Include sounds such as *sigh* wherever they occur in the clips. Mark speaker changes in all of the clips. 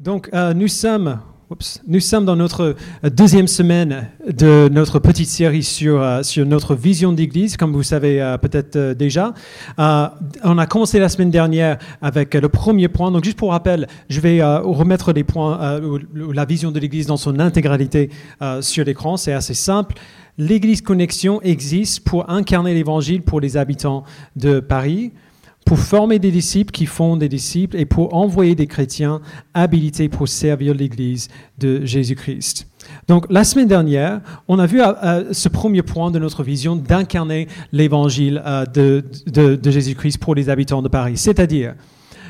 Speaker 1: Donc, euh, nous, sommes, oups, nous sommes dans notre deuxième semaine de notre petite série sur, euh, sur notre vision d'Église, comme vous savez euh, peut-être euh, déjà. Euh, on a commencé la semaine dernière avec euh, le premier point. Donc, juste pour rappel, je vais euh, remettre les points, euh, la vision de l'Église dans son intégralité euh, sur l'écran. C'est assez simple. L'Église Connexion existe pour incarner l'Évangile pour les habitants de Paris pour former des disciples qui font des disciples et pour envoyer des chrétiens habilités pour servir l'Église de Jésus-Christ. Donc la semaine dernière, on a vu euh, euh, ce premier point de notre vision d'incarner l'Évangile euh, de, de- de Jésus-Christ pour les habitants de Paris. C'est-à-dire,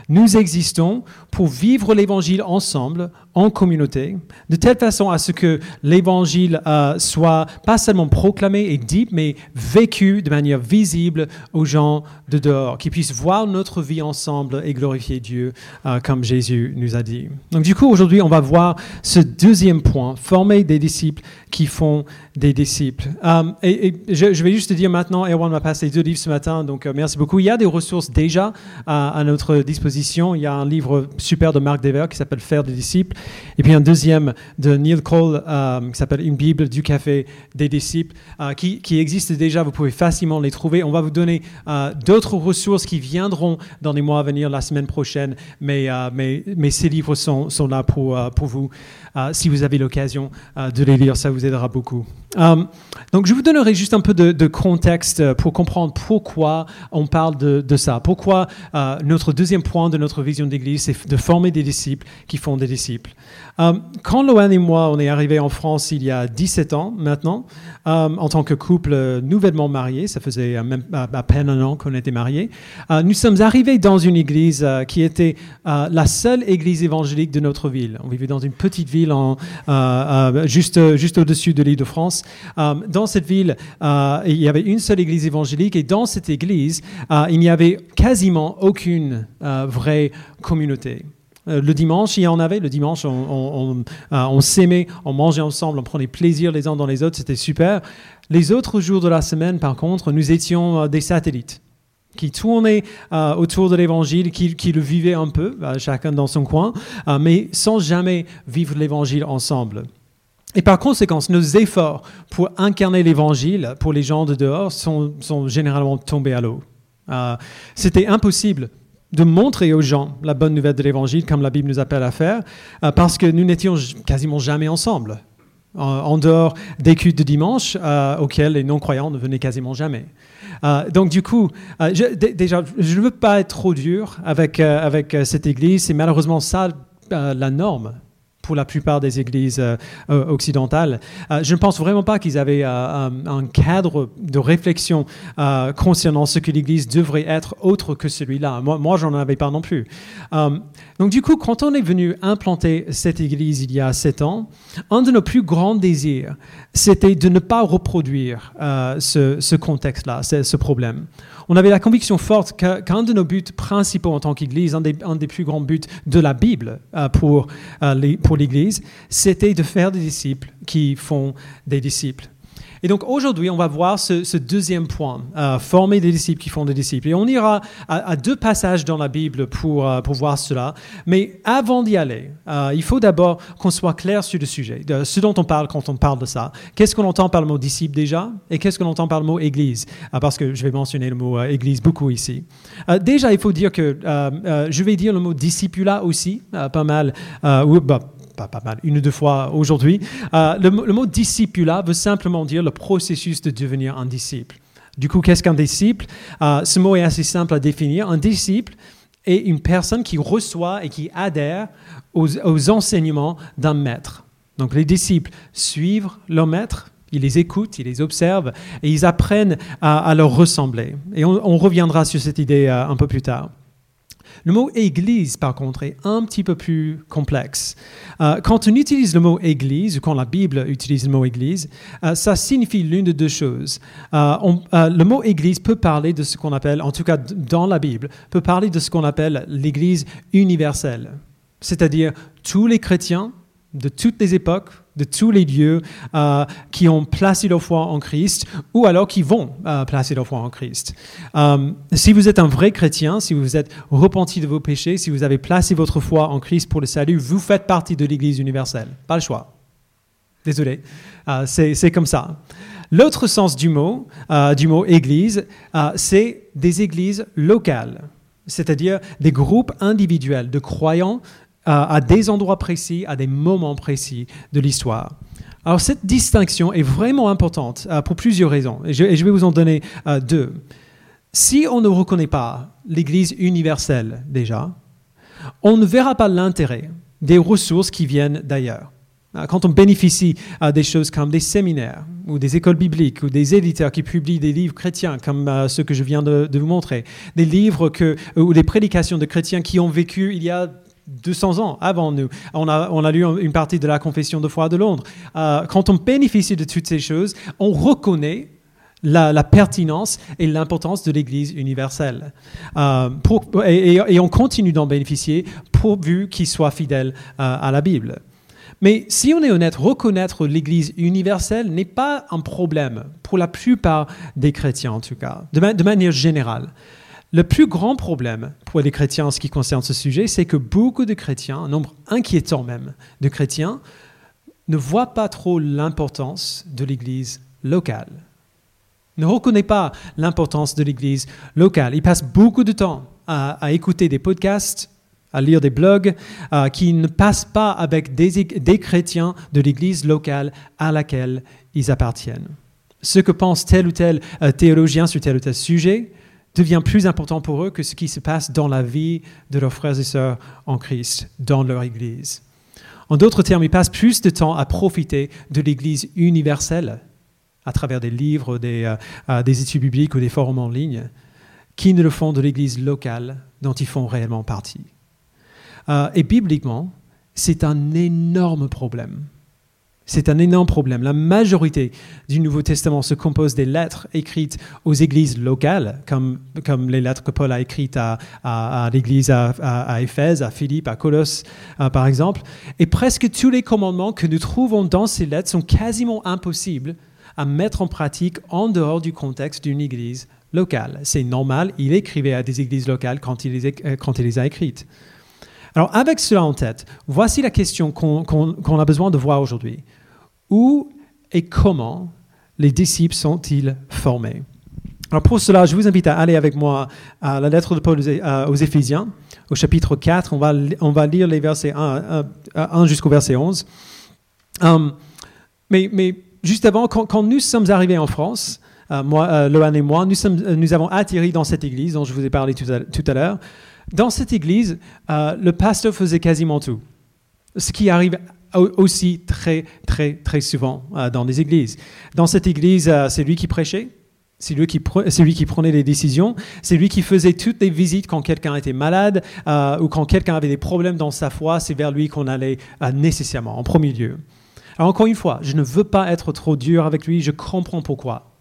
Speaker 1: nous existons pour vivre l'Évangile ensemble, en communauté, de telle façon à ce que l'Évangile euh, soit pas seulement proclamé et dit, mais vécu de manière visible aux gens de dehors, qui puissent voir notre vie ensemble et glorifier Dieu euh, comme Jésus nous a dit. Donc du coup, aujourd'hui, on va voir ce deuxième point, former des disciples qui font des disciples. Euh, et je, vais juste te dire maintenant, Erwan m'a passé deux livres ce matin, donc merci beaucoup. Il y a des ressources déjà à notre disposition. Il y a un livre super de Marc Dever qui s'appelle Faire des disciples, et puis un deuxième de Neil Cole euh, qui s'appelle Une Bible du café des disciples, euh, qui, existe déjà. Vous pouvez facilement les trouver. On va vous donner euh, d'autres ressources qui viendront dans les mois à venir, la semaine prochaine, mais, mais, mais ces livres sont, sont là pour, pour vous. Si vous avez l'occasion de les lire, ça vous aidera beaucoup. Donc, je vous donnerai juste un peu de, de contexte pour comprendre pourquoi on parle de, de ça. Pourquoi notre deuxième point de notre vision d'Église, c'est de former des disciples qui font des disciples. Euh, quand Loan et moi, on est arrivés en France il y a 17 ans maintenant, euh, en tant que couple nouvellement marié, ça faisait à, peine un an qu'on était mariés, euh, nous sommes arrivés dans une église qui était la seule église évangélique de notre ville. On vivait dans une petite ville juste, juste au-dessus de l'île de France. Dans cette ville, il y avait une seule église évangélique et dans cette église, il n'y avait quasiment aucune vraie communauté. Euh, Le dimanche, il y en avait. Le dimanche, euh, on s'aimait, on mangeait ensemble, on prenait plaisir les uns dans les autres, c'était super. Les autres jours de la semaine, par contre, nous étions euh, des satellites qui tournaient autour de l'évangile, qui, le vivaient un peu, chacun dans son coin, mais sans jamais vivre l'évangile ensemble. Et par conséquent, nos efforts pour incarner l'évangile pour les gens de dehors sont, généralement tombés à l'eau. C'était impossible de montrer aux gens la bonne nouvelle de l'évangile, comme la Bible nous appelle à faire, euh, parce que nous n'étions quasiment jamais ensemble, en, dehors des cultes de dimanche, euh, auxquels les non-croyants ne venaient quasiment jamais. Euh, donc du coup, euh, déjà, je ne veux pas être trop dur avec, avec cette Église, c'est malheureusement ça la norme pour la plupart des églises euh, euh, occidentales. Euh, je ne pense vraiment pas qu'ils avaient un, cadre de réflexion concernant ce que l'Église devrait être autre que celui-là. Moi, moi j'en avais pas non plus. Donc du coup, quand on est venu implanter cette Église il y a sept ans, un de nos plus grands désirs, c'était de ne pas reproduire ce, contexte-là, ce problème. On avait la conviction forte qu'un de nos buts principaux en tant qu'Église, un des, plus grands buts de la Bible euh, euh, pour l'Église, c'était de faire des disciples qui font des disciples. Et donc aujourd'hui, on va voir ce, deuxième point, euh, former des disciples qui font des disciples. Et on ira à, deux passages dans la Bible pour, euh, pour voir cela. Mais avant d'y aller, euh, il faut d'abord qu'on soit clair sur le sujet, de ce dont on parle quand on parle de ça. Qu'est-ce qu'on entend par le mot disciple déjà? Et qu'est-ce qu'on entend par le mot église? Ah, Parce que je vais mentionner le mot église beaucoup ici. Déjà, il faut dire que je vais dire le mot discipula aussi, pas mal. Bah, pas, pas mal, une ou deux fois aujourd'hui. Euh, le, mot- discipula veut simplement dire le processus de devenir un disciple. Du coup, qu'est-ce qu'un disciple? Euh, Ce mot est assez simple à définir. Un disciple est une personne qui reçoit et qui adhère aux, aux enseignements d'un maître. Donc les disciples suivent leur maître, ils les écoutent, ils les observent et ils apprennent à, à leur ressembler. Et on, on reviendra sur cette idée euh, un peu plus tard. Le mot Église, par contre, est un petit peu plus complexe. Euh, quand on utilise le mot Église, ou quand la Bible utilise le mot Église, euh, ça signifie l'une de deux choses. Euh, le mot Église peut parler de ce qu'on appelle, en tout cas dans la Bible, peut parler de ce qu'on appelle l'Église universelle, c'est-à-dire tous les chrétiens de toutes les époques, de tous les lieux euh, qui ont placé leur foi en Christ ou alors qui vont euh, placer leur foi en Christ. Euh, si vous êtes un vrai chrétien, si vous êtes repenti de vos péchés, si vous avez placé votre foi en Christ pour le salut, vous faites partie de l'Église universelle. Pas le choix. Désolé, c'est comme ça. L'autre sens du mot, du mot Église, c'est des églises locales, c'est-à-dire des groupes individuels de croyants à des endroits précis, à des moments précis de l'histoire. Alors cette distinction est vraiment importante euh, pour plusieurs raisons, et je, vais vous en donner euh, deux. Si on ne reconnaît pas l'Église universelle déjà, on ne verra pas l'intérêt des ressources qui viennent d'ailleurs. Euh, quand on bénéficie des choses comme des séminaires ou des écoles bibliques ou des éditeurs qui publient des livres chrétiens comme ceux que je viens de, vous montrer, des livres ou des prédications de chrétiens qui ont vécu il y a 200 ans avant nous. On a, on a lu une partie de la Confession de foi de Londres. Euh, quand on bénéficie de toutes ces choses, on reconnaît la, pertinence et l'importance de l'Église universelle. Euh, et, on continue d'en bénéficier pourvu qu'il soit fidèle euh, à la Bible. Mais si on est honnête, reconnaître l'Église universelle n'est pas un problème pour la plupart des chrétiens en tout cas, de manière générale. Le plus grand problème pour les chrétiens en ce qui concerne ce sujet, c'est que beaucoup de chrétiens, un nombre inquiétant même de chrétiens, ne voient pas trop l'importance de l'Église locale. Ne reconnaissent pas l'importance de l'Église locale. Ils passent beaucoup de temps à, écouter des podcasts, à lire des blogs euh, qui ne passent pas avec des, des chrétiens de l'Église locale à laquelle ils appartiennent. Ce que pense tel ou tel euh, théologien sur tel ou tel sujet, devient plus important pour eux que ce qui se passe dans la vie de leurs frères et sœurs en Christ, dans leur Église. En d'autres termes, ils passent plus de temps à profiter de l'Église universelle à travers des livres, des, euh, euh, des études bibliques ou des forums en ligne, qu'ils ne le font de l'Église locale dont ils font réellement partie. Euh, et bibliquement, c'est un énorme problème c'est un énorme problème. La majorité du Nouveau Testament se compose des lettres écrites aux églises locales, comme, comme les lettres que Paul a écrites à, à, l'église à, Éphèse, à Philippe, à Colosse, euh, par exemple. Et presque tous les commandements que nous trouvons dans ces lettres sont quasiment impossibles à mettre en pratique en dehors du contexte d'une église locale. C'est normal, il écrivait à des églises locales quand il les, euh, quand il les a écrites. Alors avec cela en tête, voici la question qu'on a besoin de voir aujourd'hui. Où et comment les disciples sont-ils formés? Alors pour cela, je vous invite à aller avec moi à la lettre de Paul aux Éphésiens, au chapitre 4. On va, lire les versets 1, jusqu'au verset 11. Hum, mais, juste avant, quand, nous sommes arrivés en France, euh, euh, et moi, sommes, nous, avons atterri dans cette église dont je vous ai parlé tout à l'heure. Dans cette église, euh, le pasteur faisait quasiment tout. Ce qui arrive aussi très, très, très souvent euh, dans les églises. Dans cette église, euh, c'est lui qui prêchait, c'est lui, qui lui qui prenait les décisions, c'est lui qui faisait toutes les visites quand quelqu'un était malade ou quand quelqu'un avait des problèmes dans sa foi, c'est vers lui qu'on allait nécessairement, en premier lieu. Alors encore une fois, je ne veux pas être trop dur avec lui, je comprends pourquoi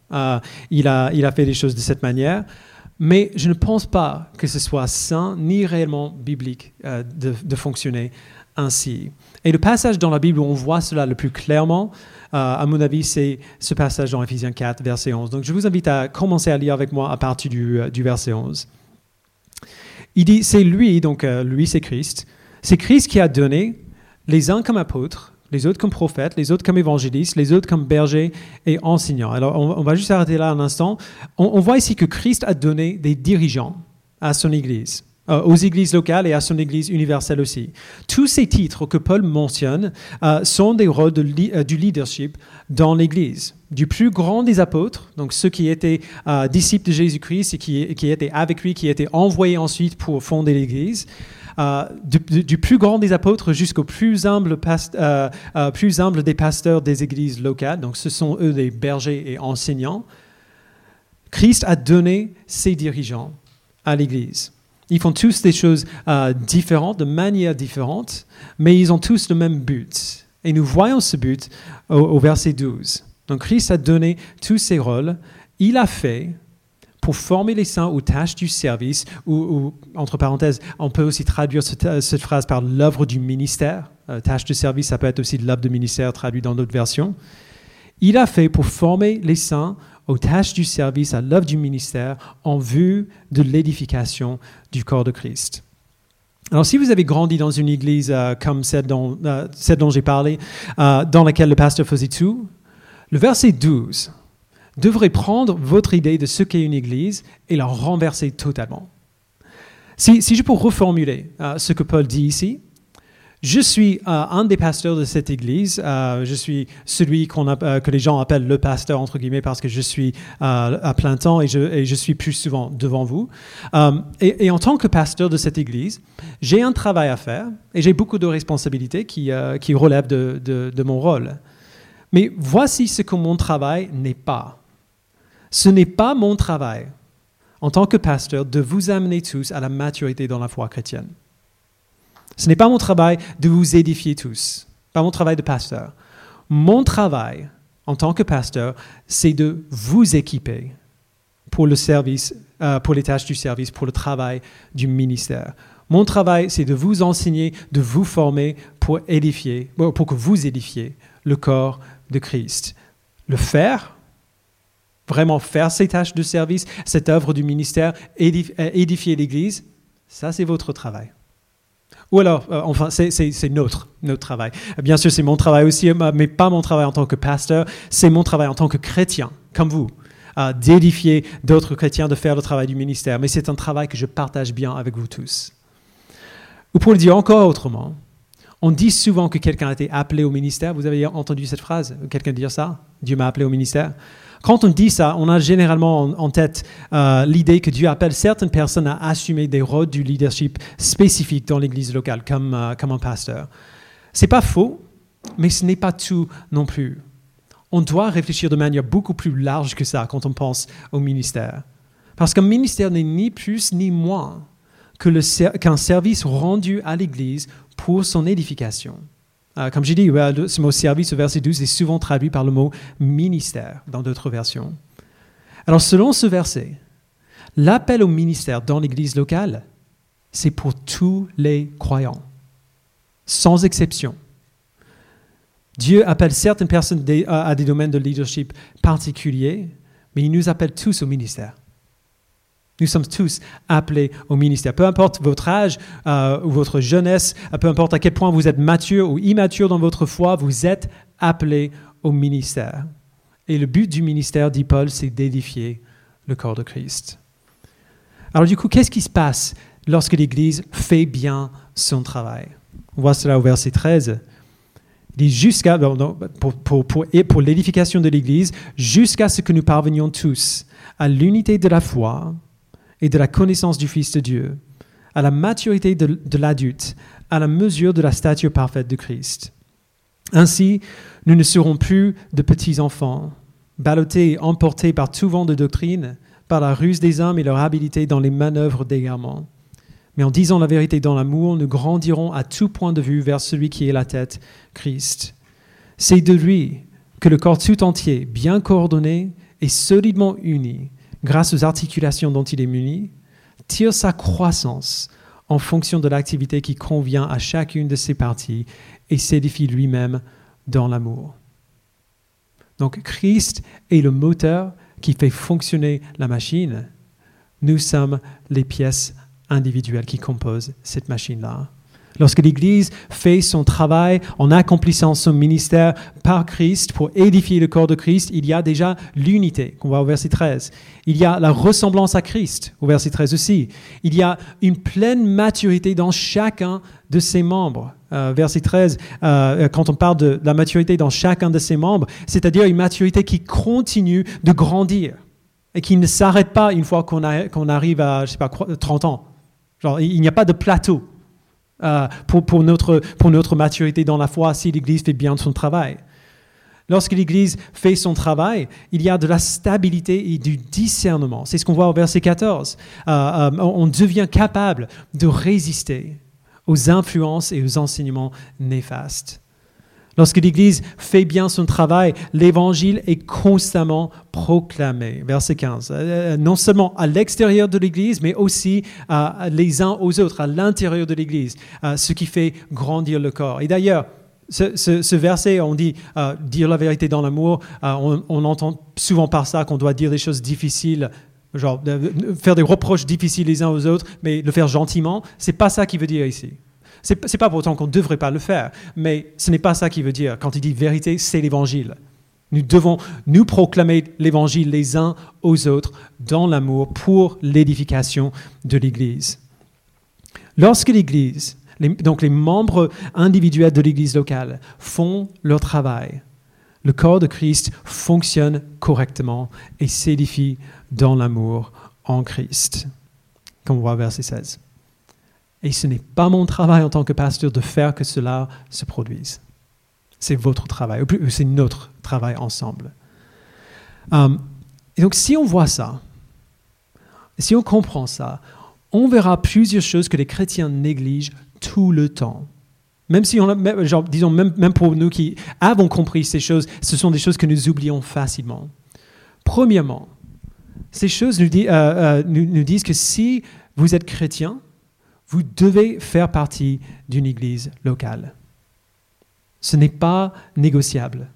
Speaker 1: il, a, il a fait les choses de cette manière. Mais je ne pense pas que ce soit sain ni réellement biblique euh, de, fonctionner ainsi. Et le passage dans la Bible où on voit cela le plus clairement, euh, à mon avis, c'est ce passage dans Ephésiens 4, verset 11. Donc je vous invite à commencer à lire avec moi à partir du, euh, du verset 11. Il dit, c'est lui, donc lui c'est Christ, c'est Christ qui a donné les uns comme apôtres, les autres comme prophètes, les autres comme évangélistes, les autres comme bergers et enseignants. Alors, on, va juste arrêter là un instant. On, voit ici que Christ a donné des dirigeants à son Église, euh, aux églises locales et à son Église universelle aussi. Tous ces titres que Paul mentionne euh, sont des rôles euh, du leadership dans l'Église. Du plus grand des apôtres, donc ceux qui étaient disciples de Jésus-Christ et qui étaient avec lui, qui étaient envoyés ensuite pour fonder l'Église, euh, du, plus grand des apôtres jusqu'au plus humble, euh, euh, plus humble des pasteurs des églises locales, donc ce sont eux des bergers et enseignants, Christ a donné ses dirigeants à l'Église. Ils font tous des choses différentes, de manière différente, mais ils ont tous le même but. Et nous voyons ce but au, au verset 12. Donc Christ a donné tous ses rôles. Il a fait pour former les saints aux tâches du service, ou, entre parenthèses, on peut aussi traduire cette, phrase par l'œuvre du ministère. tâche de service, ça peut être aussi l'œuvre de ministère traduit dans d'autres versions. Il a fait pour former les saints aux tâches du service, à l'œuvre du ministère, en vue de l'édification du corps de Christ. Alors, si vous avez grandi dans une église euh, comme celle dont, euh, j'ai parlé, euh, dans laquelle le pasteur faisait tout, le verset 12 devrait prendre votre idée de ce qu'est une église et la renverser totalement. Si, si je peux reformuler ce que Paul dit ici, je suis euh, un des pasteurs de cette église. Euh, je suis celui euh, que les gens appellent le pasteur, entre guillemets, parce que je suis à plein temps et je, suis plus souvent devant vous. Et, en tant que pasteur de cette église, j'ai un travail à faire et j'ai beaucoup de responsabilités qui, qui relèvent de, de mon rôle. Mais voici ce que mon travail n'est pas. Ce n'est pas mon travail en tant que pasteur de vous amener tous à la maturité dans la foi chrétienne. Ce n'est pas mon travail de vous édifier tous, pas mon travail de pasteur. Mon travail en tant que pasteur, c'est de vous équiper pour le service, euh, pour les tâches du service, pour le travail du ministère. Mon travail, c'est de vous enseigner, de vous former pour édifier, pour que vous édifiez le corps de Christ. Le faire, vraiment faire ces tâches de service, cette œuvre du ministère, édifier l'Église, ça c'est votre travail. Ou alors, euh, enfin, c'est notre, notre travail. Bien sûr, c'est mon travail aussi, euh, mais pas mon travail en tant que pasteur, c'est mon travail en tant que chrétien, comme vous, d'édifier d'autres chrétiens, de faire le travail du ministère. Mais c'est un travail que je partage bien avec vous tous. Ou pour le dire encore autrement, on dit souvent que quelqu'un a été appelé au ministère. Vous avez entendu cette phrase? Quelqu'un dire ça? Dieu m'a appelé au ministère quand on dit ça, on a généralement en, tête euh, l'idée que Dieu appelle certaines personnes à assumer des rôles du leadership spécifiques dans l'église locale, comme, euh, comme un pasteur. C'est pas faux, mais ce n'est pas tout non plus. On doit réfléchir de manière beaucoup plus large que ça quand on pense au ministère. Parce qu'un ministère n'est ni plus ni moins qu'un service rendu à l'Église pour son édification. Euh, comme j'ai dit, ce mot service au verset 12 est souvent traduit par le mot ministère dans d'autres versions. Alors selon ce verset, l'appel au ministère dans l'Église locale, c'est pour tous les croyants, sans exception. Dieu appelle certaines personnes à des domaines de leadership particuliers, mais il nous appelle tous au ministère. Nous sommes tous appelés au ministère. Peu importe votre âge euh, ou votre jeunesse, peu importe à quel point vous êtes mature ou immature dans votre foi, vous êtes appelés au ministère. Et le but du ministère, dit Paul, c'est d'édifier le corps de Christ. Alors du coup, qu'est-ce qui se passe lorsque l'Église fait bien son travail? On voit cela au verset 13. Il dit jusqu'à, pour, pour, pour, pour l'édification de l'Église, jusqu'à ce que nous parvenions tous à l'unité de la foi et de la connaissance du Fils de Dieu, à la maturité de, l'adulte, à la mesure de la stature parfaite de Christ. Ainsi, nous ne serons plus de petits enfants, ballottés et emportés par tout vent de doctrine, par la ruse des hommes et leur habileté dans les manœuvres d'égarement. Mais en disant la vérité dans l'amour, nous grandirons à tout point de vue vers celui qui est la tête, Christ. C'est de lui que le corps tout entier, bien coordonné et solidement uni, grâce aux articulations dont il est muni, tire sa croissance en fonction de l'activité qui convient à chacune de ses parties et s'édifie lui-même dans l'amour. Donc Christ est le moteur qui fait fonctionner la machine. Nous sommes les pièces individuelles qui composent cette machine-là. Lorsque l'Église fait son travail en accomplissant son ministère par Christ pour édifier le corps de Christ, il y a déjà l'unité, qu'on voit au verset 13. Il y a la ressemblance à Christ, au verset 13 aussi. Il y a une pleine maturité dans chacun de ses membres. Euh, verset 13, euh, quand on parle de la maturité dans chacun de ses membres, c'est-à-dire une maturité qui continue de grandir et qui ne s'arrête pas une fois qu'on arrive à, je sais pas, 30 ans. Genre, il n'y a pas de plateau. Euh, pour, notre, pour notre maturité dans la foi si l'Église fait bien son travail. Lorsque l'Église fait son travail, il y a de la stabilité et du discernement. C'est ce qu'on voit au verset 14. Euh, euh, on devient capable de résister aux influences et aux enseignements néfastes. Lorsque l'Église fait bien son travail, l'Évangile est constamment proclamé. Verset 15. Euh, non seulement à l'extérieur de l'Église, mais aussi les uns aux autres, à l'intérieur de l'Église, ce qui fait grandir le corps. Et d'ailleurs, ce, verset, on dit euh, dire la vérité dans l'amour, euh, on, entend souvent par ça qu'on doit dire des choses difficiles, genre faire des reproches difficiles les uns aux autres, mais le faire gentiment. C'est pas ça qu'il veut dire ici. C'est, pas pour autant qu'on ne devrait pas le faire, mais ce n'est pas ça qu'il veut dire. Quand il dit vérité, c'est l'évangile. Nous devons nous proclamer l'évangile les uns aux autres dans l'amour pour l'édification de l'Église. Lorsque l'Église donc les membres individuels de l'Église locale font leur travail. Le corps de Christ fonctionne correctement et s'édifie dans l'amour en Christ. Comme on voit verset 16. Et ce n'est pas mon travail en tant que pasteur de faire que cela se produise. C'est votre travail, ou c'est notre travail ensemble. Um, et donc si on voit ça, si on comprend ça, on verra plusieurs choses que les chrétiens négligent tout le temps. Même si, genre, disons, même, pour nous qui avons compris ces choses, ce sont des choses que nous oublions facilement. Premièrement, ces choses nous, euh, euh, disent que si vous êtes chrétien, vous devez faire partie d'une église locale. Ce n'est pas négociable.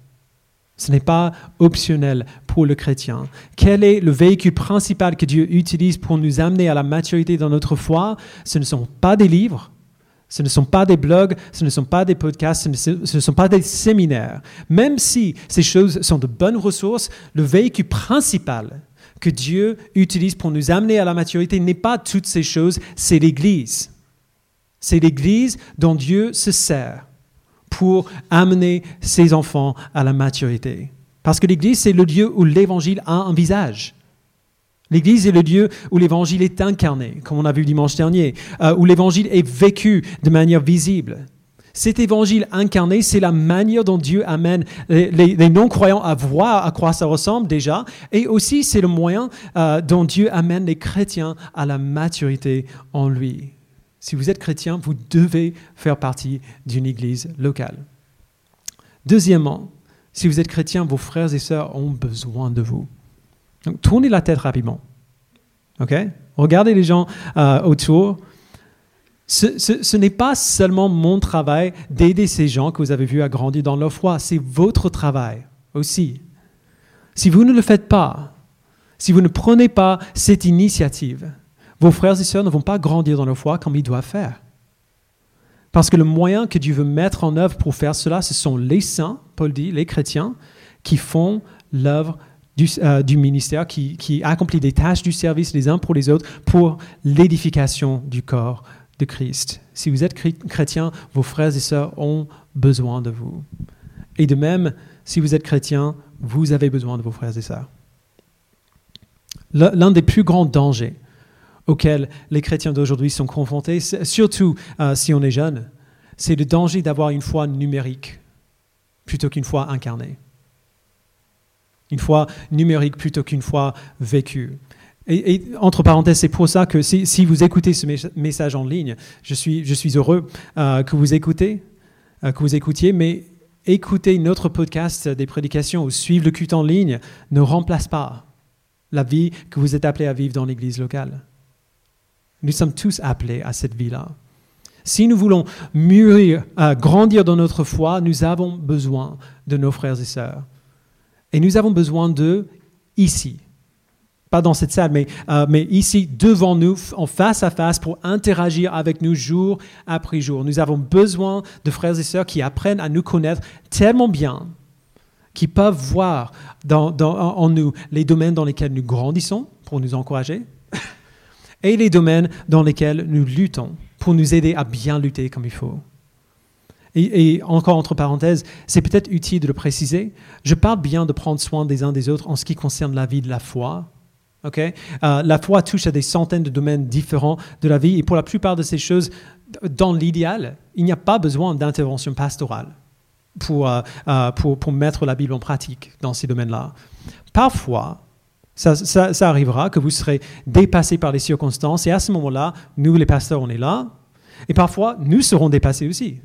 Speaker 1: Ce n'est pas optionnel pour le chrétien. Quel est le véhicule principal que Dieu utilise pour nous amener à la maturité dans notre foi? Ce ne sont pas des livres, ce ne sont pas des blogs, ce ne sont pas des podcasts, ce ne, sont pas des séminaires. Même si ces choses sont de bonnes ressources, le véhicule principal que Dieu utilise pour nous amener à la maturité n'est pas toutes ces choses, c'est l'Église. C'est l'Église dont Dieu se sert pour amener ses enfants à la maturité. Parce que l'Église, c'est le lieu où l'Évangile a un visage. L'Église est le lieu où l'Évangile est incarné, comme on a vu dimanche dernier, euh, où l'Évangile est vécu de manière visible. Cet évangile incarné, c'est la manière dont Dieu amène les, non-croyants à voir à quoi ça ressemble déjà, et aussi c'est le moyen euh, dont Dieu amène les chrétiens à la maturité en lui. Si vous êtes chrétien, vous devez faire partie d'une église locale. Deuxièmement, si vous êtes chrétien, vos frères et sœurs ont besoin de vous. Donc, tournez la tête rapidement. OK? Regardez les gens euh, autour. Ce, n'est pas seulement mon travail d'aider ces gens que vous avez vus à grandir dans leur foi, c'est votre travail aussi. Si vous ne le faites pas, si vous ne prenez pas cette initiative, vos frères et sœurs ne vont pas grandir dans leur foi comme ils doivent faire. Parce que le moyen que Dieu veut mettre en œuvre pour faire cela, ce sont les saints, Paul dit, les chrétiens, qui font l'œuvre euh, du, ministère qui, qui, accomplit des tâches du service les uns pour les autres pour l'édification du corps de Christ. Si vous êtes chrétien, vos frères et sœurs ont besoin de vous. Et de même, si vous êtes chrétien, vous avez besoin de vos frères et sœurs. L'un des plus grands dangers auxquels les chrétiens d'aujourd'hui sont confrontés, surtout euh, si on est jeune, c'est le danger d'avoir une foi numérique plutôt qu'une foi incarnée une foi numérique plutôt qu'une foi vécue. Et, entre parenthèses, c'est pour ça que si, vous écoutez ce message en ligne, je suis, heureux euh, que vous écoutez, euh, que vous écoutiez, mais écouter notre podcast des prédications ou suivre le culte en ligne ne remplace pas la vie que vous êtes appelé à vivre dans l'église locale. Nous sommes tous appelés à cette vie-là. Si nous voulons mûrir, euh, grandir dans notre foi, nous avons besoin de nos frères et sœurs. Et nous avons besoin d'eux ici. Pas dans cette salle, mais, euh, mais ici, devant nous, en face à face, pour interagir avec nous jour après jour. Nous avons besoin de frères et sœurs qui apprennent à nous connaître tellement bien, qui peuvent voir en nous les domaines dans lesquels nous grandissons pour nous encourager, *coughs* et les domaines dans lesquels nous luttons pour nous aider à bien lutter comme il faut. Et, encore entre parenthèses, c'est peut-être utile de le préciser. Je parle bien de prendre soin des uns des autres en ce qui concerne la vie de la foi. Okay? Euh, la foi touche à des centaines de domaines différents de la vie et pour la plupart de ces choses, dans l'idéal, il n'y a pas besoin d'intervention pastorale pour, euh, euh, pour, pour, mettre la Bible en pratique dans ces domaines-là. Parfois, ça, ça, ça, arrivera que vous serez dépassé par les circonstances et à ce moment-là, nous les pasteurs, on est là et parfois, nous serons dépassés aussi.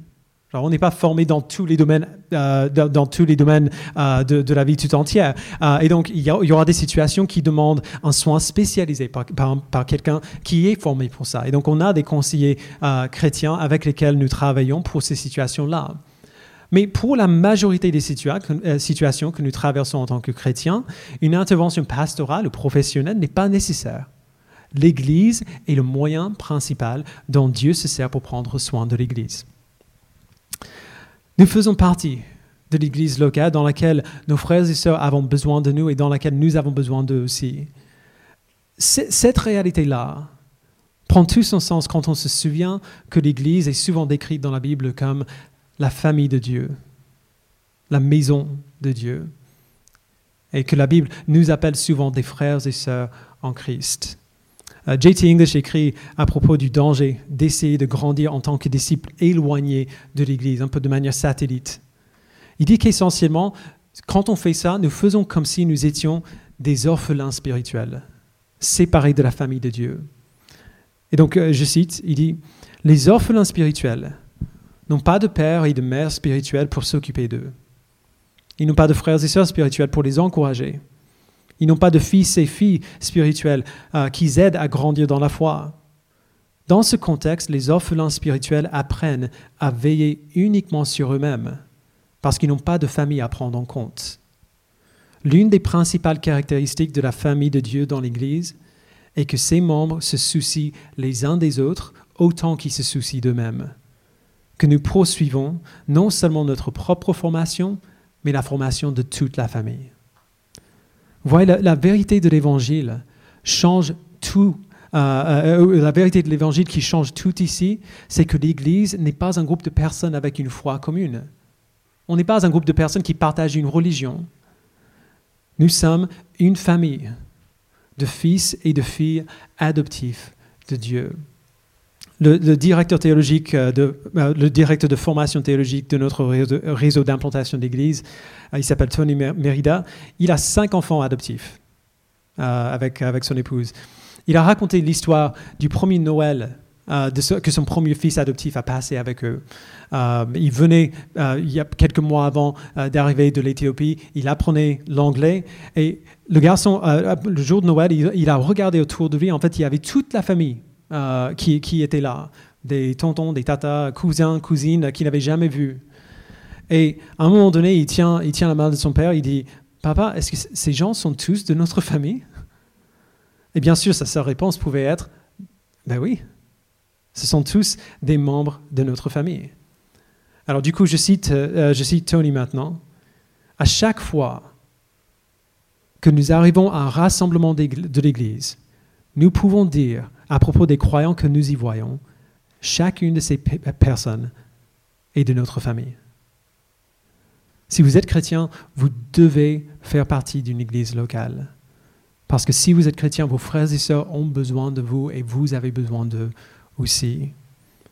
Speaker 1: Alors, on n'est pas formé dans tous les domaines, euh, dans, tous les domaines euh, de, la vie tout entière. Euh, et donc, il y, aura des situations qui demandent un soin spécialisé par, par, quelqu'un qui est formé pour ça. Et donc, on a des conseillers chrétiens avec lesquels nous travaillons pour ces situations-là. Mais pour la majorité des situations que nous traversons en tant que chrétiens, une intervention pastorale ou professionnelle n'est pas nécessaire. L'Église est le moyen principal dont Dieu se sert pour prendre soin de l'Église. Nous faisons partie de l'Église locale dans laquelle nos frères et sœurs avons besoin de nous et dans laquelle nous avons besoin d'eux aussi. Cette réalité-là prend tout son sens quand on se souvient que l'Église est souvent décrite dans la Bible comme la famille de Dieu, la maison de Dieu, et que la Bible nous appelle souvent des frères et sœurs en Christ. Euh, J.T. English écrit à propos du danger d'essayer de grandir en tant que disciple éloigné de l'Église, un peu de manière satellite. Il dit qu'essentiellement, quand on fait ça, nous faisons comme si nous étions des orphelins spirituels, séparés de la famille de Dieu. Et donc, euh, je cite, il dit, les orphelins spirituels n'ont pas de père et de mère spirituels pour s'occuper d'eux. Ils n'ont pas de frères et sœurs spirituels pour les encourager. Ils n'ont pas de fils et filles spirituels euh, qui aident à grandir dans la foi. Dans ce contexte, les orphelins spirituels apprennent à veiller uniquement sur eux-mêmes parce qu'ils n'ont pas de famille à prendre en compte. L'une des principales caractéristiques de la famille de Dieu dans l'Église est que ses membres se soucient les uns des autres autant qu'ils se soucient d'eux-mêmes. Que nous poursuivons non seulement notre propre formation, mais la formation de toute la famille. Voyez, la, vérité de l'Évangile change tout. Euh, euh, euh, la vérité de l'Évangile qui change tout ici, c'est que l'Église n'est pas un groupe de personnes avec une foi commune. On n'est pas un groupe de personnes qui partagent une religion. Nous sommes une famille de fils et de filles adoptifs de Dieu le, directeur théologique, euh, de, euh, le directeur de formation théologique de notre réseau, d'implantation d'église, euh, il s'appelle Tony Merida, il a cinq enfants adoptifs avec, avec son épouse. Il a raconté l'histoire du premier Noël que son premier fils adoptif a passé avec eux. il venait, il y a quelques mois avant d'arriver de l'Éthiopie, il apprenait l'anglais et le garçon, le jour de Noël, il, a regardé autour de lui. En fait, il y avait toute la famille euh, qui, qui, étaient là, des tontons, des tatas, cousins, cousines qu'il n'avait jamais vus. Et à un moment donné, il tient, il tient la main de son père, il dit, Papa, est-ce que ces gens sont tous de notre famille? Et bien sûr, sa réponse pouvait être, Ben oui, ce sont tous des membres de notre famille. Alors du coup, je cite, euh, je cite Tony maintenant. À chaque fois que nous arrivons à un rassemblement de l'Église, nous pouvons dire à propos des croyants que nous y voyons, chacune de ces personnes est de notre famille. Si vous êtes chrétien, vous devez faire partie d'une église locale. Parce que si vous êtes chrétien, vos frères et sœurs ont besoin de vous et vous avez besoin d'eux aussi.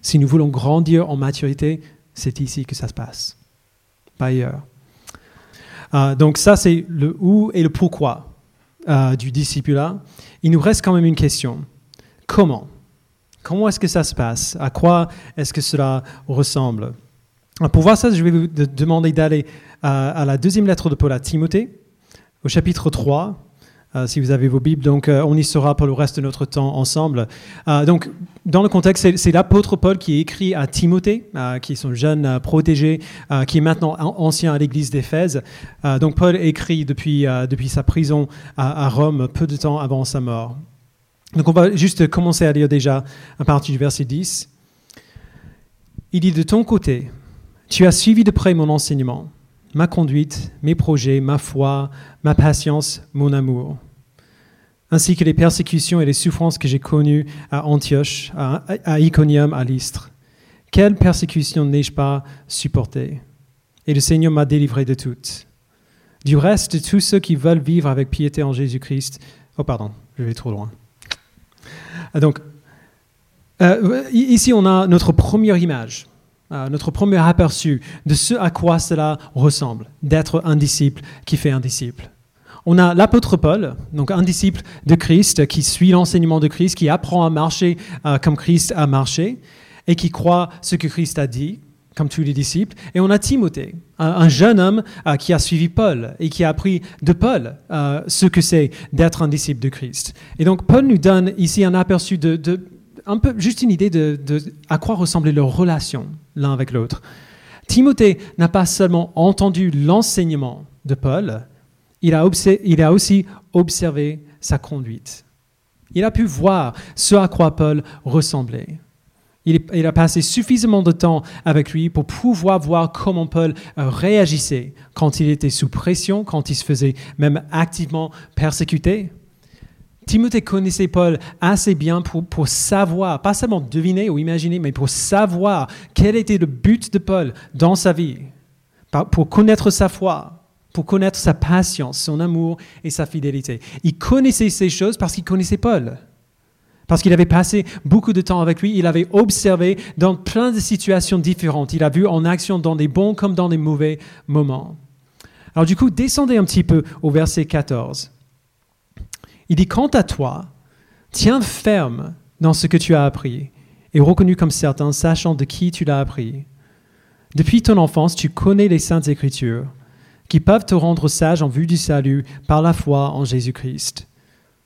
Speaker 1: Si nous voulons grandir en maturité, c'est ici que ça se passe, pas ailleurs. Euh, donc ça, c'est le où et le pourquoi euh, du discipulat. Il nous reste quand même une question. Comment? Comment est-ce que ça se passe? À quoi est-ce que cela ressemble? Pour voir ça, je vais vous demander d'aller à, la deuxième lettre de Paul à Timothée, au chapitre 3, euh, si vous avez vos Bibles. Donc, euh, on y sera pour le reste de notre temps ensemble. Euh, donc, dans le contexte, c'est l'apôtre Paul qui écrit à Timothée, qui est son jeune protégé, qui est maintenant ancien à l'église d'Éphèse. donc, Paul écrit depuis, depuis sa prison à Rome, peu de temps avant sa mort. Donc on va juste commencer à lire déjà à partir du verset 10. Il dit de ton côté, tu as suivi de près mon enseignement, ma conduite, mes projets, ma foi, ma patience, mon amour, ainsi que les persécutions et les souffrances que j'ai connues à Antioche, à, Iconium, à Lystre. Quelle persécution n'ai-je pas supportée? Et le Seigneur m'a délivré de toutes. Du reste, de tous ceux qui veulent vivre avec piété en Jésus-Christ. Oh, pardon, je vais trop loin. Donc, euh, ici, on a notre première image, euh, notre premier aperçu de ce à quoi cela ressemble, d'être un disciple qui fait un disciple. On a l'apôtre Paul, donc un disciple de Christ qui suit l'enseignement de Christ, qui apprend à marcher euh, comme Christ a marché et qui croit ce que Christ a dit. Comme tous les disciples, et on a Timothée, un, jeune homme euh, qui a suivi Paul et qui a appris de Paul euh, ce que c'est d'être un disciple de Christ. Et donc Paul nous donne ici un aperçu de, un peu juste une idée de, à quoi ressemblait leur relation l'un avec l'autre. Timothée n'a pas seulement entendu l'enseignement de Paul, il a, il a aussi observé sa conduite. Il a pu voir ce à quoi Paul ressemblait. Il, a passé suffisamment de temps avec lui pour pouvoir voir comment Paul euh, réagissait quand il était sous pression, quand il se faisait même activement persécuter. Timothée connaissait Paul assez bien pour, pour, savoir, pas seulement deviner ou imaginer, mais pour savoir quel était le but de Paul dans sa vie, pour connaître sa foi, pour connaître sa patience, son amour et sa fidélité. Il connaissait ces choses parce qu'il connaissait Paul parce qu'il avait passé beaucoup de temps avec lui, il avait observé dans plein de situations différentes, il a vu en action dans des bons comme dans des mauvais moments. Alors du coup, descendez un petit peu au verset 14. Il dit, quant à toi, tiens ferme dans ce que tu as appris et reconnu comme certain, sachant de qui tu l'as appris. Depuis ton enfance, tu connais les saintes écritures qui peuvent te rendre sage en vue du salut par la foi en Jésus-Christ.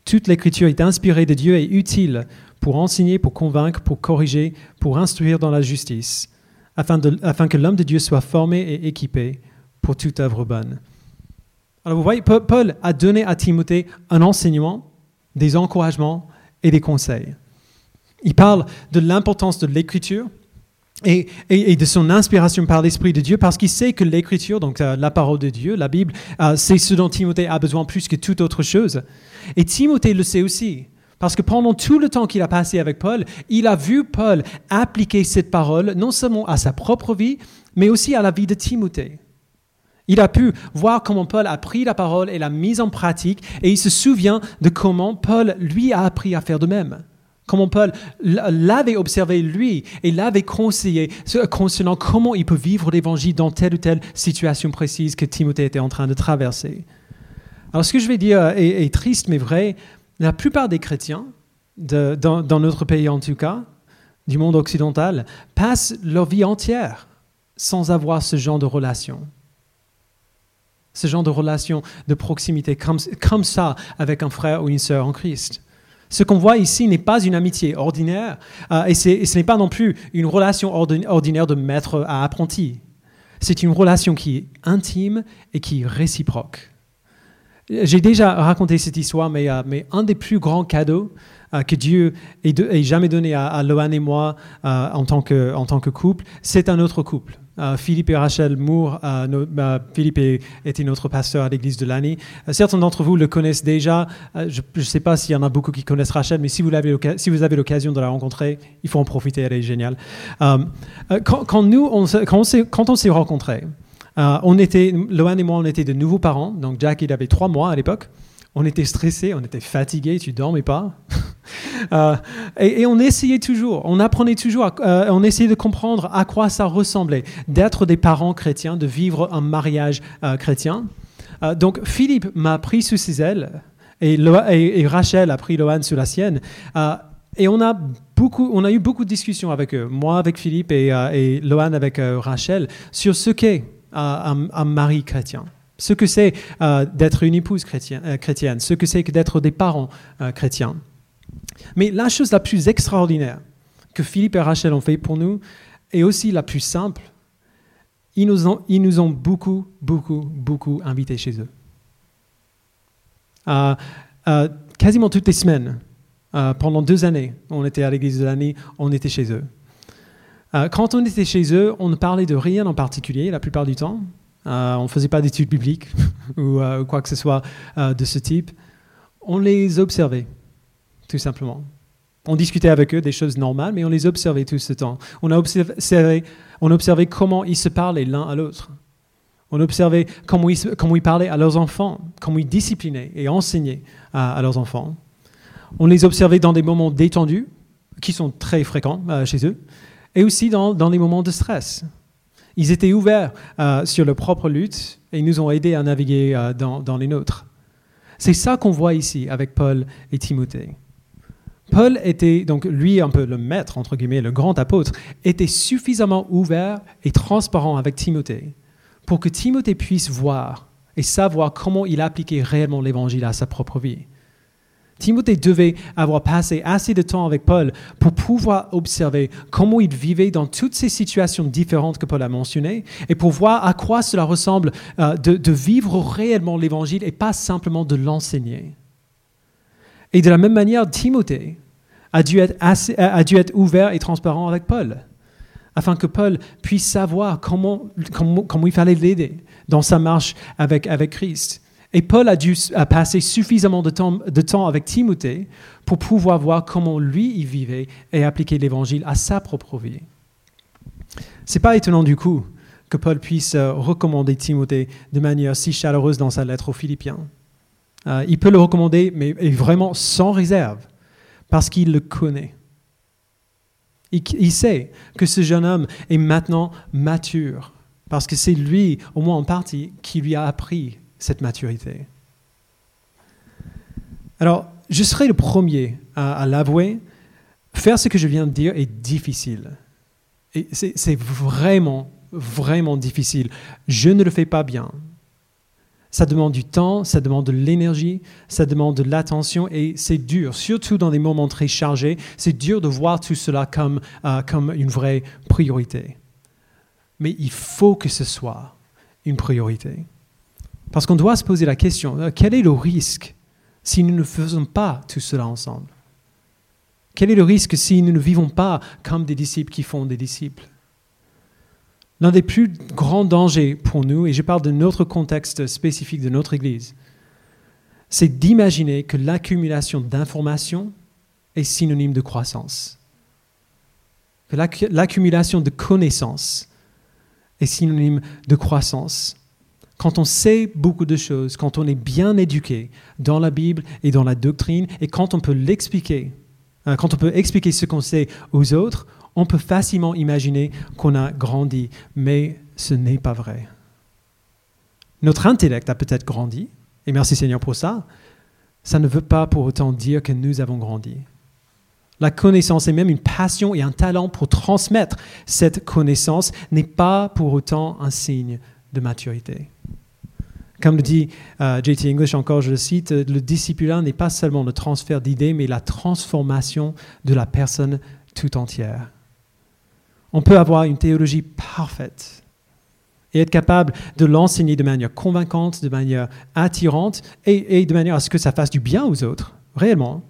Speaker 1: Toute l'écriture est inspirée de Dieu et utile pour enseigner, pour convaincre, pour corriger, pour instruire dans la justice, afin, que l'homme de Dieu soit formé et équipé pour toute œuvre bonne. Alors vous voyez, Paul a donné à Timothée un enseignement, des encouragements et des conseils. Il parle de l'importance de l'écriture, et, de son inspiration par l'Esprit de Dieu, parce qu'il sait que l'Écriture, donc euh, la parole de Dieu, la Bible, euh, c'est ce dont Timothée a besoin plus que toute autre chose. Et Timothée le sait aussi, parce que pendant tout le temps qu'il a passé avec Paul, il a vu Paul appliquer cette parole non seulement à sa propre vie, mais aussi à la vie de Timothée. Il a pu voir comment Paul a pris la parole et l'a mise en pratique, et il se souvient de comment Paul lui a appris à faire de même. Comment Paul l'avait observé lui et l'avait conseillé concernant comment il peut vivre l'évangile dans telle ou telle situation précise que Timothée était en train de traverser. Alors ce que je vais dire est, triste mais vrai. La plupart des chrétiens, dans, notre pays en tout cas, du monde occidental, passent leur vie entière sans avoir ce genre de relation ce genre de relation de proximité comme, comme ça avec un frère ou une sœur en Christ. Ce qu'on voit ici n'est pas une amitié ordinaire euh, et, ce n'est pas non plus une relation ordinaire de maître à apprenti. C'est une relation qui est intime et qui est réciproque. J'ai déjà raconté cette histoire, mais, euh, un des plus grands cadeaux euh, que Dieu ait, jamais donné à, à Lohan et moi en tant que couple, c'est un autre couple. Euh, Philippe et Rachel Moore, euh, bah, Philippe était notre pasteur à l'église de l'année. Euh, certains d'entre vous le connaissent déjà. je ne sais pas s'il y en a beaucoup qui connaissent Rachel, mais si vous, avez l'occasion de la rencontrer, il faut en profiter, elle est géniale. Quand, nous, on, quand on s'est rencontrés, on était, et moi, on était de nouveaux parents. Donc Jack, il avait trois mois à l'époque. On était stressés, on était fatigués, tu dormais pas. *laughs* Euh, et, on essayait toujours, on apprenait toujours, euh, on essayait de comprendre à quoi ça ressemblait d'être des parents chrétiens, de vivre un mariage euh, chrétien. donc Philippe m'a pris sous ses ailes et, Rachel a pris Lohan sous la sienne. et on a, beaucoup, on a eu beaucoup de discussions avec eux, moi avec Philippe et Lohan avec Rachel, sur ce qu'est un mari chrétien ce que c'est euh, d'être une épouse euh, chrétienne, ce que c'est que d'être des parents euh, chrétiens. Mais la chose la plus extraordinaire que Philippe et Rachel ont fait pour nous, est aussi la plus simple, ils nous ont, ils nous ont beaucoup, beaucoup, beaucoup invités chez eux. quasiment toutes les semaines, pendant deux années, on était à l'église de l'année, on était chez eux. quand on était chez eux, on ne parlait de rien en particulier la plupart du temps. Euh, on ne faisait pas d'études bibliques *laughs* euh, ou quoi que ce soit euh, de ce type. On les observait, tout simplement. On discutait avec eux des choses normales, mais on les observait tout ce temps. On a observé, on observait comment ils se parlaient l'un à l'autre. On observait comment ils, comment ils parlaient à leurs enfants, comment ils disciplinaient et enseignaient à, leurs enfants. On les observait dans des moments détendus, qui sont très fréquents chez eux, et aussi dans, dans les moments de stress. Ils étaient ouverts euh, sur leur propre lutte et ils nous ont aidés à naviguer euh, dans, les nôtres. C'est ça qu'on voit ici avec Paul et Timothée. Paul était, donc lui un peu le maître, entre guillemets, le grand apôtre, était suffisamment ouvert et transparent avec Timothée pour que Timothée puisse voir et savoir comment il appliquait réellement l'évangile à sa propre vie. Timothée devait avoir passé assez de temps avec Paul pour pouvoir observer comment il vivait dans toutes ces situations différentes que Paul a mentionnées et pour voir à quoi cela ressemble euh, de, vivre réellement l'évangile et pas simplement de l'enseigner. Et de la même manière, Timothée a dû être, ouvert et transparent avec Paul afin que Paul puisse savoir comment, il fallait l'aider dans sa marche avec Christ. Et Paul a dû passer suffisamment de temps, avec Timothée pour pouvoir voir comment lui il vivait et appliquer l'évangile à sa propre vie. C'est pas étonnant du coup que Paul puisse euh, recommander Timothée de manière si chaleureuse dans sa lettre aux Philippiens. Euh, il peut le recommander, mais vraiment sans réserve, parce qu'il le connaît. Il, sait que ce jeune homme est maintenant mature, parce que c'est lui, au moins en partie, qui lui a appris cette maturité. Alors, je serai le premier à, l'avouer, faire ce que je viens de dire est difficile. Et c'est vraiment, vraiment difficile. Je ne le fais pas bien. Ça demande du temps, ça demande de l'énergie, ça demande de l'attention et c'est dur, surtout dans des moments très chargés. C'est dur de voir tout cela comme, euh, comme une vraie priorité. Mais il faut que ce soit une priorité. Parce qu'on doit se poser la question, euh, quel est le risque si nous ne faisons pas tout cela ensemble? Quel est le risque si nous ne vivons pas comme des disciples qui font des disciples? L'un des plus grands dangers pour nous, et je parle de notre contexte spécifique de notre Église, c'est d'imaginer que l'accumulation d'informations est synonyme de croissance. Que l'accumulation de connaissances est synonyme de croissance. Quand on sait beaucoup de choses, quand on est bien éduqué dans la Bible et dans la doctrine, et quand on peut l'expliquer, hein, quand on peut expliquer ce qu'on sait aux autres, on peut facilement imaginer qu'on a grandi, mais ce n'est pas vrai. Notre intellect a peut-être grandi, et merci Seigneur pour ça. Ça ne veut pas pour autant dire que nous avons grandi. La connaissance et même une passion et un talent pour transmettre cette connaissance n'est pas pour autant un signe de maturité. Comme le dit euh, JT English encore, je le cite, le discipulat n'est pas seulement le transfert d'idées, mais la transformation de la personne tout entière. On peut avoir une théologie parfaite et être capable de l'enseigner de manière convaincante, de manière attirante et, de manière à ce que ça fasse du bien aux autres, réellement,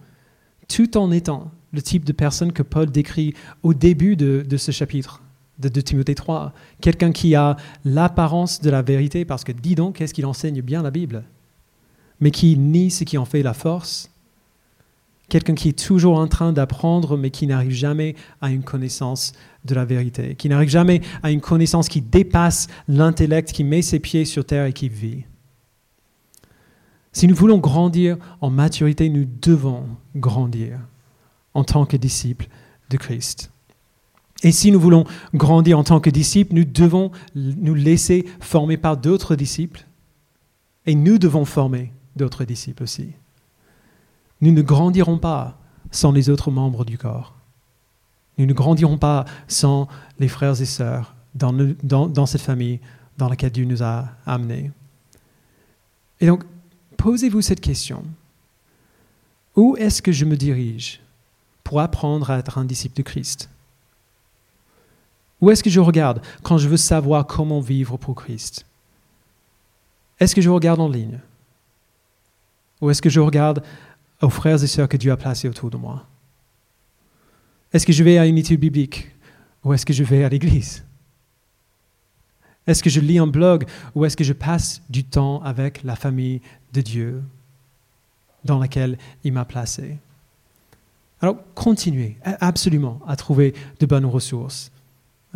Speaker 1: tout en étant le type de personne que Paul décrit au début de, ce chapitre de, de Timothée 3. Quelqu'un qui a l'apparence de la vérité, parce que dis donc, qu'est-ce qu'il enseigne bien la Bible, mais qui nie ce qui en fait la force quelqu'un qui est toujours en train d'apprendre, mais qui n'arrive jamais à une connaissance de la vérité, qui n'arrive jamais à une connaissance qui dépasse l'intellect, qui met ses pieds sur terre et qui vit. Si nous voulons grandir en maturité, nous devons grandir en tant que disciples de Christ. Et si nous voulons grandir en tant que disciples, nous devons nous laisser former par d'autres disciples. Et nous devons former d'autres disciples aussi. Nous ne grandirons pas sans les autres membres du corps. Nous ne grandirons pas sans les frères et sœurs dans, cette famille dans laquelle Dieu nous a amenés. Et donc, posez-vous cette question. Où est-ce que je me dirige pour apprendre à être un disciple de Christ? Où est-ce que je regarde quand je veux savoir comment vivre pour Christ? Est-ce que je regarde en ligne? Ou est-ce que je regarde aux frères et sœurs que Dieu a placés autour de moi? Est-ce que je vais à une étude biblique? Ou est-ce que je vais à l'église? Est-ce que je lis un blog? Ou est-ce que je passe du temps avec la famille de Dieu dans laquelle il m'a placé? Alors, continuez absolument à trouver de bonnes ressources.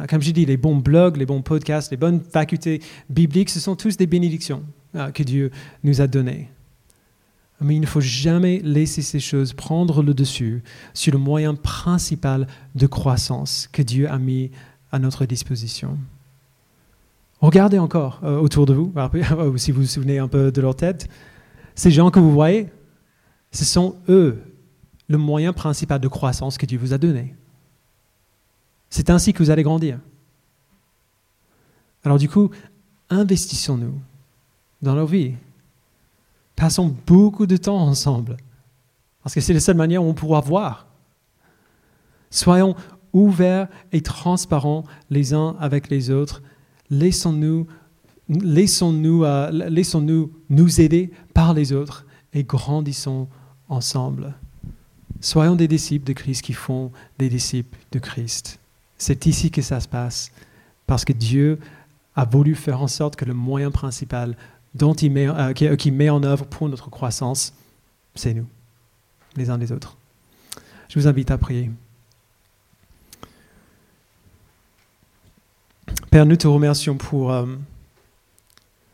Speaker 1: Comme je dis, les bons blogs, les bons podcasts, les bonnes facultés bibliques, ce sont tous des bénédictions euh, que Dieu nous a données. Mais il ne faut jamais laisser ces choses prendre le dessus sur le moyen principal de croissance que Dieu a mis à notre disposition. Regardez encore euh, autour de vous, *laughs* si vous vous souvenez un peu de leur tête. Ces gens que vous voyez, ce sont eux le moyen principal de croissance que Dieu vous a donné. C'est ainsi que vous allez grandir. Alors du coup, investissons-nous dans nos vies. Passons beaucoup de temps ensemble, parce que c'est la seule manière où on pourra voir. Soyons ouverts et transparents les uns avec les autres. Laissons-nous laissons-nous euh, laissons -nous, nous aider par les autres et grandissons ensemble. Soyons des disciples de Christ qui font des disciples de Christ. C'est ici que ça se passe, parce que Dieu a voulu faire en sorte que le moyen principal dont il met, euh, qui, met en œuvre pour notre croissance, c'est nous, les uns des autres. Je vous invite à prier. Père, nous te remercions pour, euh,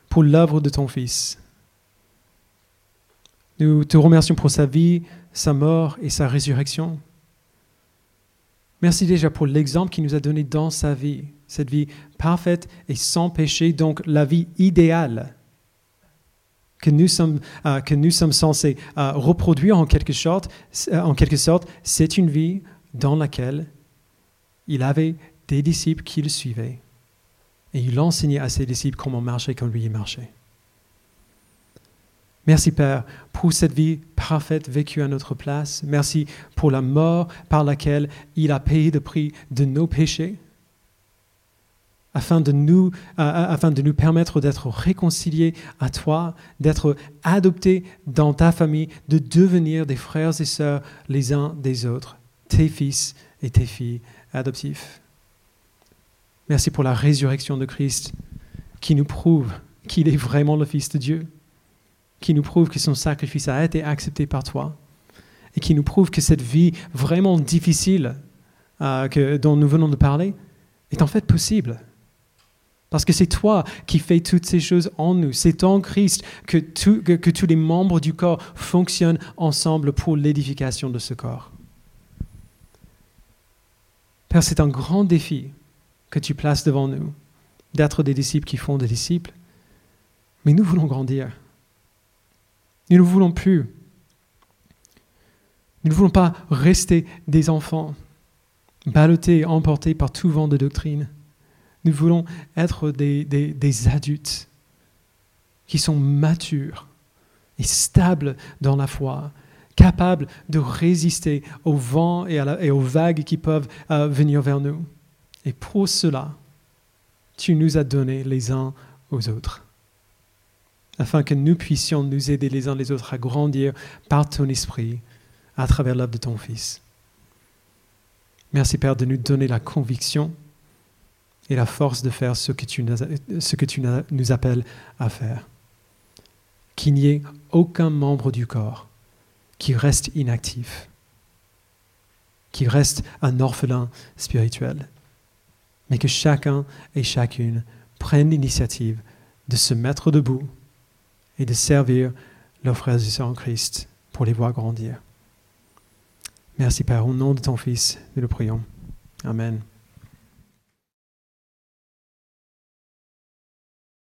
Speaker 1: pour l'œuvre de ton Fils. Nous te remercions pour sa vie, sa mort et sa résurrection. Merci déjà pour l'exemple qu'il nous a donné dans sa vie, cette vie parfaite et sans péché, donc la vie idéale que nous sommes, euh, que nous sommes censés euh, reproduire en quelque sorte. Euh, en quelque sorte, c'est une vie dans laquelle il avait des disciples qui le. Et il enseignait à ses disciples comment marcher comme lui marchait. Merci Père pour cette vie parfaite vécue à notre place. Merci pour la mort par laquelle il a payé le prix de nos péchés afin de nous, afin de nous permettre d'être réconciliés à toi, d'être adoptés dans ta famille, de devenir des frères et sœurs les uns des autres, tes fils et tes filles adoptifs. Merci pour la résurrection de Christ qui nous prouve qu'il est vraiment le Fils de Dieu qui nous prouve que son sacrifice a été accepté par toi et qui nous prouve que cette vie vraiment difficile euh, que, dont nous venons de parler est en fait possible. Parce que c'est toi qui fais toutes ces choses en nous. C'est en Christ que, que tous les membres du corps fonctionnent ensemble pour l'édification de ce corps. Père, c'est un grand défi que tu places devant nous, d'être des disciples qui font des disciples. Mais nous voulons grandir. Nous ne voulons plus. Nous ne voulons pas rester des enfants, ballottés, emportés par tout vent de doctrine. Nous voulons être des, adultes qui sont matures et stables dans la foi, capables de résister au vent et, et aux vagues qui peuvent euh, venir vers nous. Et pour cela, tu nous as donné les uns aux autres afin que nous puissions nous aider les uns les autres à grandir par ton esprit à travers l'œuvre de ton Fils. Merci Père de nous donner la conviction et la force de faire ce que tu, nous appelles à faire. Qu'il n'y ait aucun membre du corps qui reste inactif, qui reste un orphelin spirituel, mais que chacun et chacune prenne l'initiative de se mettre debout et de servir leurs frères et sœurs en Christ pour les voir grandir. Merci Père, au nom de ton Fils, nous le prions. Amen.